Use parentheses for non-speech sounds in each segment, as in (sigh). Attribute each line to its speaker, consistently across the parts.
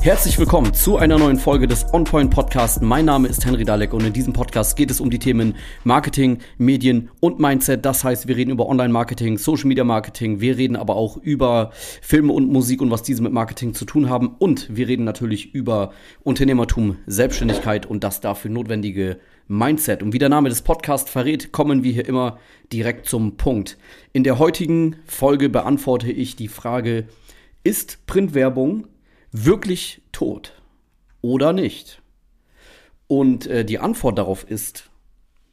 Speaker 1: Herzlich willkommen zu einer neuen Folge des On Point Podcast. Mein Name ist Henry Dalek und in diesem Podcast geht es um die Themen Marketing, Medien und Mindset. Das heißt, wir reden über Online-Marketing, Social Media Marketing, wir reden aber auch über Filme und Musik und was diese mit Marketing zu tun haben und wir reden natürlich über Unternehmertum, Selbstständigkeit und das dafür notwendige Mindset. Und wie der Name des Podcasts verrät, kommen wir hier immer direkt zum Punkt. In der heutigen Folge beantworte ich die Frage, ist Printwerbung wirklich tot oder nicht? Und äh, die Antwort darauf ist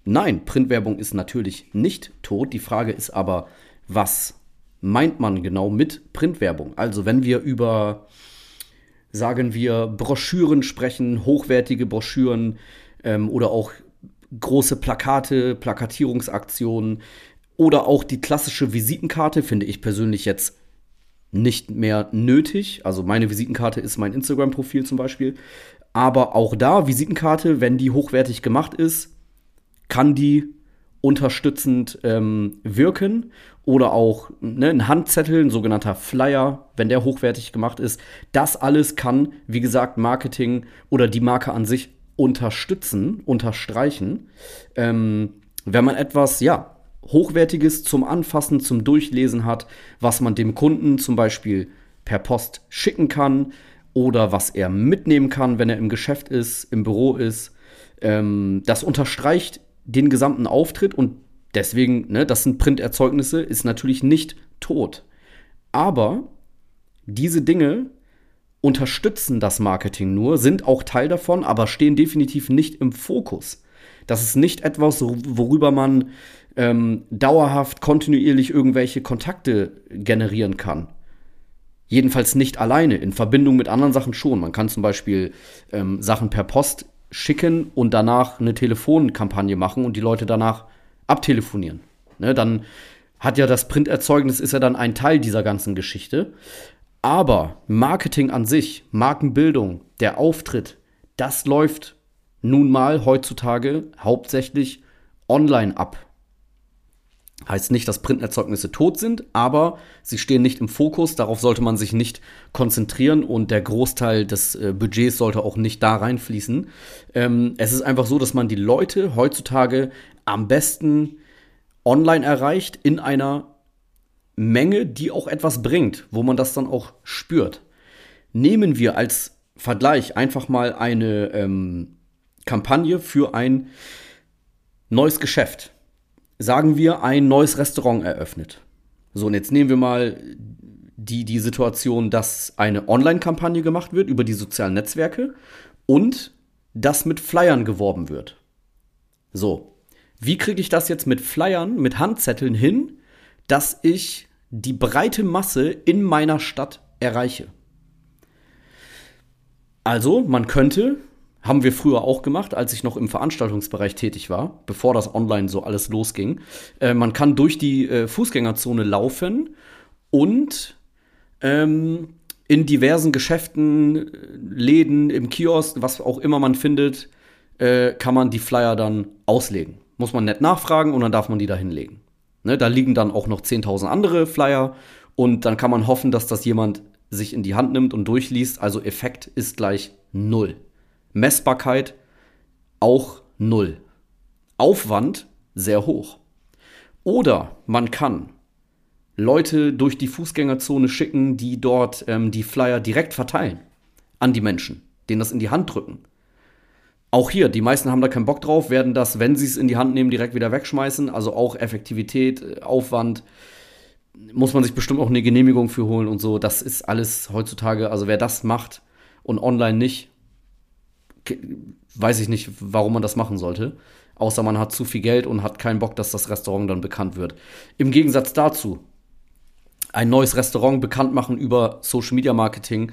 Speaker 1: nein, Printwerbung ist natürlich nicht tot. Die Frage ist aber, was meint man genau mit Printwerbung? Also wenn wir über, sagen wir, Broschüren sprechen, hochwertige Broschüren ähm, oder auch große Plakate, Plakatierungsaktionen oder auch die klassische Visitenkarte finde ich persönlich jetzt nicht mehr nötig. Also meine Visitenkarte ist mein Instagram-Profil zum Beispiel. Aber auch da, Visitenkarte, wenn die hochwertig gemacht ist, kann die unterstützend ähm, wirken. Oder auch ne, ein Handzettel, ein sogenannter Flyer, wenn der hochwertig gemacht ist. Das alles kann, wie gesagt, Marketing oder die Marke an sich unterstützen, unterstreichen. Ähm, wenn man etwas, ja, Hochwertiges zum Anfassen, zum Durchlesen hat, was man dem Kunden zum Beispiel per Post schicken kann oder was er mitnehmen kann, wenn er im Geschäft ist, im Büro ist. Ähm, das unterstreicht den gesamten Auftritt und deswegen, ne, das sind Printerzeugnisse, ist natürlich nicht tot. Aber diese Dinge unterstützen das Marketing nur, sind auch Teil davon, aber stehen definitiv nicht im Fokus. Das ist nicht etwas, worüber man ähm, dauerhaft, kontinuierlich irgendwelche Kontakte generieren kann. Jedenfalls nicht alleine, in Verbindung mit anderen Sachen schon. Man kann zum Beispiel ähm, Sachen per Post schicken und danach eine Telefonkampagne machen und die Leute danach abtelefonieren. Ne, dann hat ja das Printerzeugnis, ist ja dann ein Teil dieser ganzen Geschichte. Aber Marketing an sich, Markenbildung, der Auftritt, das läuft nun mal heutzutage hauptsächlich online ab. Heißt nicht, dass Printerzeugnisse tot sind, aber sie stehen nicht im Fokus. Darauf sollte man sich nicht konzentrieren und der Großteil des äh, Budgets sollte auch nicht da reinfließen. Ähm, es ist einfach so, dass man die Leute heutzutage am besten online erreicht in einer Menge, die auch etwas bringt, wo man das dann auch spürt. Nehmen wir als Vergleich einfach mal eine ähm, Kampagne für ein neues Geschäft sagen wir, ein neues Restaurant eröffnet. So, und jetzt nehmen wir mal die, die Situation, dass eine Online-Kampagne gemacht wird über die sozialen Netzwerke und dass mit Flyern geworben wird. So, wie kriege ich das jetzt mit Flyern, mit Handzetteln hin, dass ich die breite Masse in meiner Stadt erreiche? Also, man könnte haben wir früher auch gemacht, als ich noch im Veranstaltungsbereich tätig war, bevor das online so alles losging. Äh, man kann durch die äh, Fußgängerzone laufen und ähm, in diversen Geschäften, Läden, im Kiosk, was auch immer man findet, äh, kann man die Flyer dann auslegen. Muss man nett nachfragen und dann darf man die da hinlegen. Ne, da liegen dann auch noch 10.000 andere Flyer und dann kann man hoffen, dass das jemand sich in die Hand nimmt und durchliest. Also Effekt ist gleich null. Messbarkeit auch null. Aufwand sehr hoch. Oder man kann Leute durch die Fußgängerzone schicken, die dort ähm, die Flyer direkt verteilen an die Menschen, denen das in die Hand drücken. Auch hier, die meisten haben da keinen Bock drauf, werden das, wenn sie es in die Hand nehmen, direkt wieder wegschmeißen. Also auch Effektivität, äh, Aufwand, muss man sich bestimmt auch eine Genehmigung für holen und so. Das ist alles heutzutage, also wer das macht und online nicht, weiß ich nicht, warum man das machen sollte. Außer man hat zu viel Geld und hat keinen Bock, dass das Restaurant dann bekannt wird. Im Gegensatz dazu, ein neues Restaurant bekannt machen über Social Media Marketing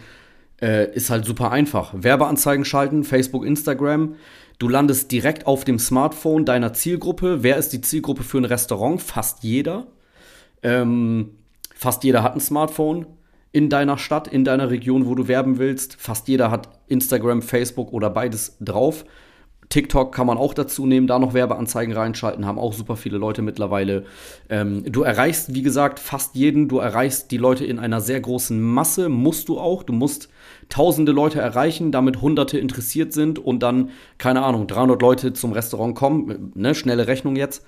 Speaker 1: äh, ist halt super einfach. Werbeanzeigen schalten, Facebook, Instagram. Du landest direkt auf dem Smartphone deiner Zielgruppe. Wer ist die Zielgruppe für ein Restaurant? Fast jeder. Ähm, fast jeder hat ein Smartphone in deiner Stadt, in deiner Region, wo du werben willst. Fast jeder hat Instagram, Facebook oder beides drauf. TikTok kann man auch dazu nehmen, da noch Werbeanzeigen reinschalten, haben auch super viele Leute mittlerweile. Ähm, du erreichst, wie gesagt, fast jeden. Du erreichst die Leute in einer sehr großen Masse, musst du auch. Du musst tausende Leute erreichen, damit hunderte interessiert sind und dann, keine Ahnung, 300 Leute zum Restaurant kommen. Ne, schnelle Rechnung jetzt.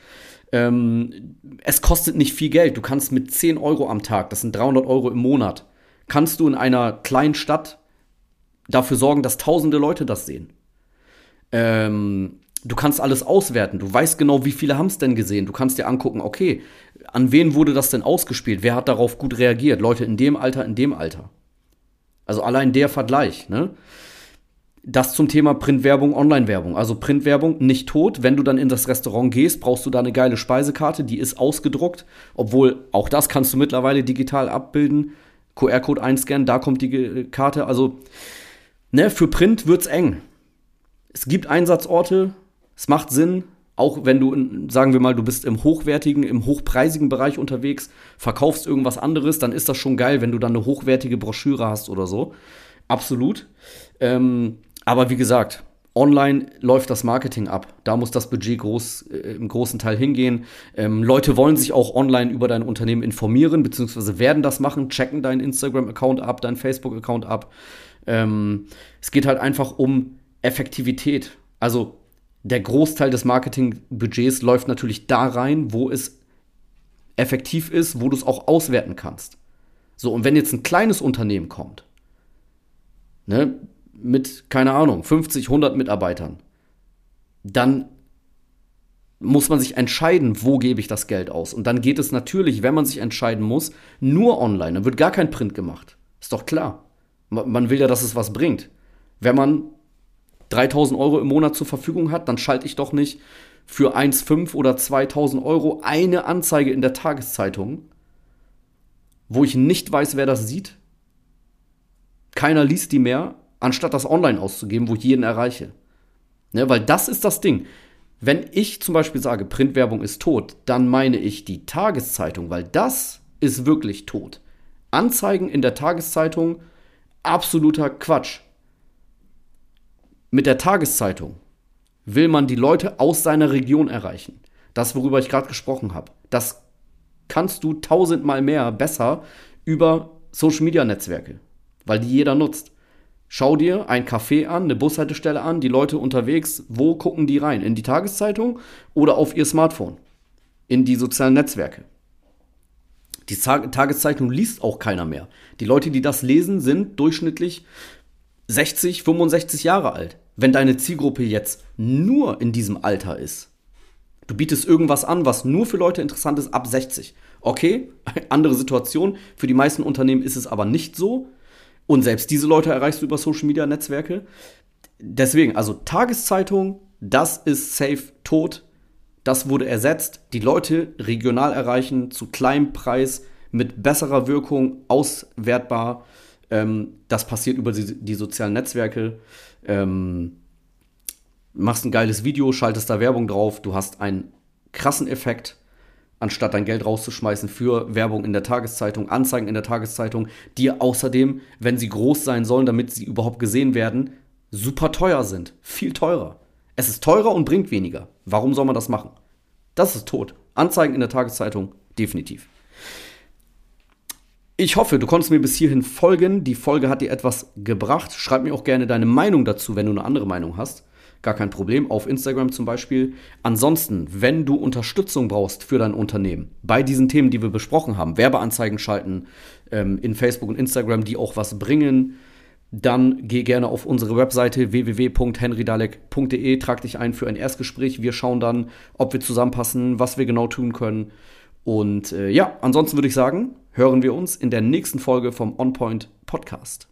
Speaker 1: Ähm, es kostet nicht viel Geld. Du kannst mit 10 Euro am Tag, das sind 300 Euro im Monat, kannst du in einer kleinen Stadt dafür sorgen, dass tausende Leute das sehen. Ähm, du kannst alles auswerten. Du weißt genau, wie viele haben es denn gesehen. Du kannst dir angucken, okay, an wen wurde das denn ausgespielt? Wer hat darauf gut reagiert? Leute in dem Alter, in dem Alter. Also allein der Vergleich, ne? Das zum Thema Printwerbung, Online-Werbung. Also Printwerbung nicht tot. Wenn du dann in das Restaurant gehst, brauchst du da eine geile Speisekarte, die ist ausgedruckt. Obwohl auch das kannst du mittlerweile digital abbilden. QR-Code einscannen, da kommt die Karte. Also, ne, für Print wird's eng. Es gibt Einsatzorte, es macht Sinn, auch wenn du, sagen wir mal, du bist im hochwertigen, im hochpreisigen Bereich unterwegs, verkaufst irgendwas anderes, dann ist das schon geil, wenn du dann eine hochwertige Broschüre hast oder so. Absolut. Ähm, aber wie gesagt, online läuft das Marketing ab. Da muss das Budget groß, äh, im großen Teil hingehen. Ähm, Leute wollen sich auch online über dein Unternehmen informieren, beziehungsweise werden das machen, checken deinen Instagram-Account ab, deinen Facebook-Account ab. Ähm, es geht halt einfach um Effektivität. Also der Großteil des Marketingbudgets läuft natürlich da rein, wo es effektiv ist, wo du es auch auswerten kannst. So, und wenn jetzt ein kleines Unternehmen kommt, ne, mit, keine Ahnung, 50, 100 Mitarbeitern, dann muss man sich entscheiden, wo gebe ich das Geld aus. Und dann geht es natürlich, wenn man sich entscheiden muss, nur online. Dann wird gar kein Print gemacht. Ist doch klar. Man will ja, dass es was bringt. Wenn man 3000 Euro im Monat zur Verfügung hat, dann schalte ich doch nicht für 1,5 oder 2000 Euro eine Anzeige in der Tageszeitung, wo ich nicht weiß, wer das sieht. Keiner liest die mehr anstatt das online auszugeben, wo ich jeden erreiche. Ne, weil das ist das Ding. Wenn ich zum Beispiel sage, Printwerbung ist tot, dann meine ich die Tageszeitung, weil das ist wirklich tot. Anzeigen in der Tageszeitung, absoluter Quatsch. Mit der Tageszeitung will man die Leute aus seiner Region erreichen. Das, worüber ich gerade gesprochen habe. Das kannst du tausendmal mehr besser über Social-Media-Netzwerke, weil die jeder nutzt. Schau dir ein Café an, eine Bushaltestelle an, die Leute unterwegs, wo gucken die rein? In die Tageszeitung oder auf ihr Smartphone? In die sozialen Netzwerke. Die Tageszeitung liest auch keiner mehr. Die Leute, die das lesen, sind durchschnittlich 60, 65 Jahre alt. Wenn deine Zielgruppe jetzt nur in diesem Alter ist, du bietest irgendwas an, was nur für Leute interessant ist, ab 60. Okay, (laughs) andere Situation. Für die meisten Unternehmen ist es aber nicht so. Und selbst diese Leute erreichst du über Social Media Netzwerke. Deswegen, also Tageszeitung, das ist safe tot. Das wurde ersetzt. Die Leute regional erreichen, zu kleinem Preis, mit besserer Wirkung, auswertbar. Ähm, das passiert über die, die sozialen Netzwerke. Ähm, machst ein geiles Video, schaltest da Werbung drauf, du hast einen krassen Effekt anstatt dein Geld rauszuschmeißen für Werbung in der Tageszeitung, Anzeigen in der Tageszeitung, die außerdem, wenn sie groß sein sollen, damit sie überhaupt gesehen werden, super teuer sind. Viel teurer. Es ist teurer und bringt weniger. Warum soll man das machen? Das ist tot. Anzeigen in der Tageszeitung, definitiv. Ich hoffe, du konntest mir bis hierhin folgen. Die Folge hat dir etwas gebracht. Schreib mir auch gerne deine Meinung dazu, wenn du eine andere Meinung hast gar kein Problem, auf Instagram zum Beispiel. Ansonsten, wenn du Unterstützung brauchst für dein Unternehmen, bei diesen Themen, die wir besprochen haben, Werbeanzeigen schalten ähm, in Facebook und Instagram, die auch was bringen, dann geh gerne auf unsere Webseite www.henrydalek.de, trag dich ein für ein Erstgespräch. Wir schauen dann, ob wir zusammenpassen, was wir genau tun können. Und äh, ja, ansonsten würde ich sagen, hören wir uns in der nächsten Folge vom OnPoint Podcast.